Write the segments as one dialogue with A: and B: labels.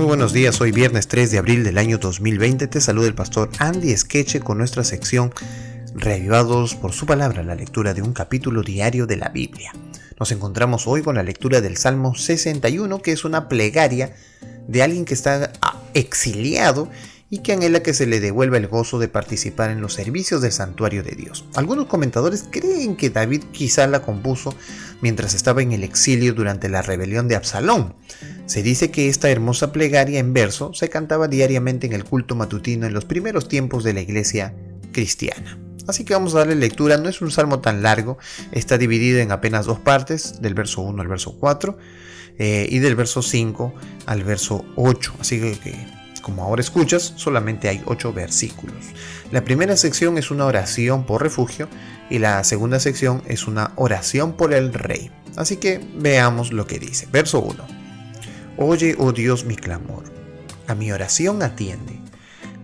A: Muy buenos días, hoy viernes 3 de abril del año 2020 te saluda el pastor Andy Skeche con nuestra sección Reavivados por su palabra, la lectura de un capítulo diario de la Biblia. Nos encontramos hoy con la lectura del Salmo 61, que es una plegaria de alguien que está exiliado y que anhela que se le devuelva el gozo de participar en los servicios del santuario de Dios. Algunos comentadores creen que David quizá la compuso mientras estaba en el exilio durante la rebelión de Absalón. Se dice que esta hermosa plegaria en verso se cantaba diariamente en el culto matutino en los primeros tiempos de la iglesia cristiana. Así que vamos a darle lectura, no es un salmo tan largo, está dividido en apenas dos partes, del verso 1 al verso 4 eh, y del verso 5 al verso 8. Así que como ahora escuchas, solamente hay ocho versículos. La primera sección es una oración por refugio y la segunda sección es una oración por el rey. Así que veamos lo que dice. Verso 1. Oye, oh Dios, mi clamor. A mi oración atiende.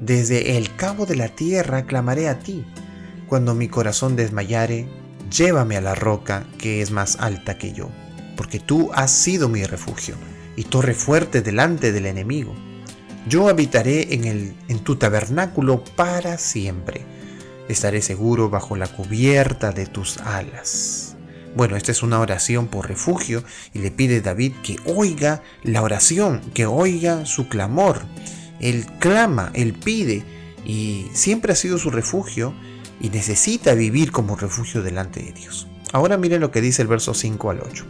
A: Desde el cabo de la tierra clamaré a ti. Cuando mi corazón desmayare, llévame a la roca que es más alta que yo, porque tú has sido mi refugio y torre fuerte delante del enemigo. Yo habitaré en, el, en tu tabernáculo para siempre. Estaré seguro bajo la cubierta de tus alas. Bueno, esta es una oración por refugio y le pide David que oiga la oración, que oiga su clamor. Él clama, él pide y siempre ha sido su refugio y necesita vivir como refugio delante de Dios. Ahora miren lo que dice el verso 5 al 8.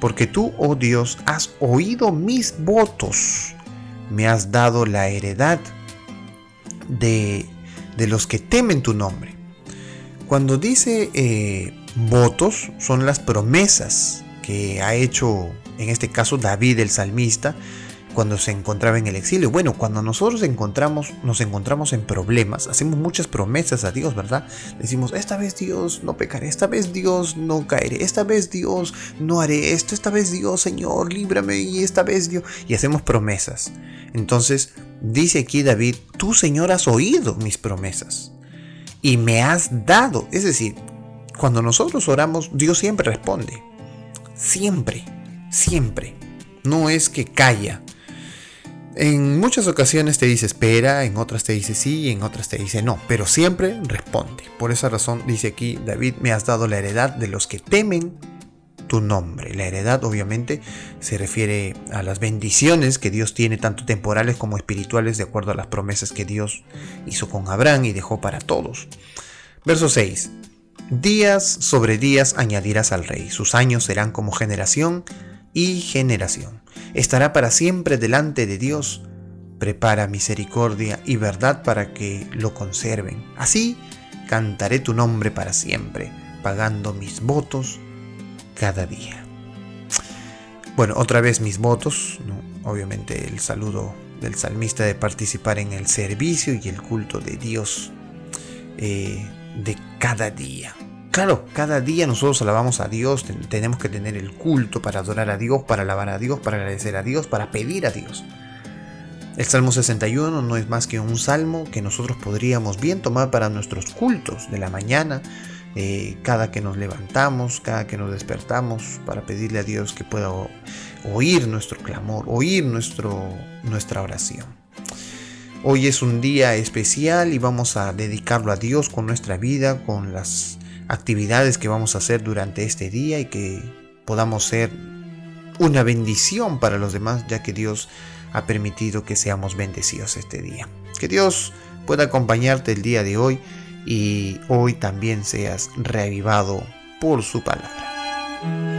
A: Porque tú, oh Dios, has oído mis votos me has dado la heredad de, los que temen tu nombre. Cuando dice eh, votos, son las promesas que ha hecho, en este caso, David el salmista, cuando se encontraba en el exilio. Bueno, cuando nosotros encontramos, nos encontramos en problemas, hacemos muchas promesas a Dios, ¿verdad? Decimos, esta vez Dios no pecaré, esta vez Dios no caeré, esta vez Dios no haré esto, esta vez Dios, Señor, líbrame y esta vez Dios. Y hacemos promesas. Entonces, dice aquí David, tú Señor has oído mis promesas y me has dado. Es decir, cuando nosotros oramos, Dios siempre responde. Siempre, siempre. No es que calla, en muchas ocasiones te dice espera, en otras te dice sí en otras te dice no, pero siempre responde. Por esa razón dice aquí David, me has dado la heredad de los que temen tu nombre. La heredad obviamente se refiere a las bendiciones que Dios tiene, tanto temporales como espirituales, de acuerdo a las promesas que Dios hizo con Abraham y dejó para todos. Verso 6. Días sobre días añadirás al rey, sus años serán como generación y generación. Estará para siempre delante de Dios. Prepara misericordia y verdad para que lo conserven. Así cantaré tu nombre para siempre, pagando mis votos cada día. Bueno, otra vez mis votos, obviamente el saludo del salmista de participar en el servicio y el culto de Dios eh, de cada día. Claro, cada día nosotros alabamos a Dios, tenemos que tener el culto para adorar a Dios, para alabar a Dios, para agradecer a Dios, para pedir a Dios. El Salmo 61 no es más que un salmo que nosotros podríamos bien tomar para nuestros cultos de la mañana, eh, cada que nos levantamos, cada que nos despertamos, para pedirle a Dios que pueda oír nuestro clamor, oír nuestro, nuestra oración. Hoy es un día especial y vamos a dedicarlo a Dios con nuestra vida, con las actividades que vamos a hacer durante este día y que podamos ser una bendición para los demás, ya que Dios ha permitido que seamos bendecidos este día. Que Dios pueda acompañarte el día de hoy y hoy también seas reavivado por su palabra.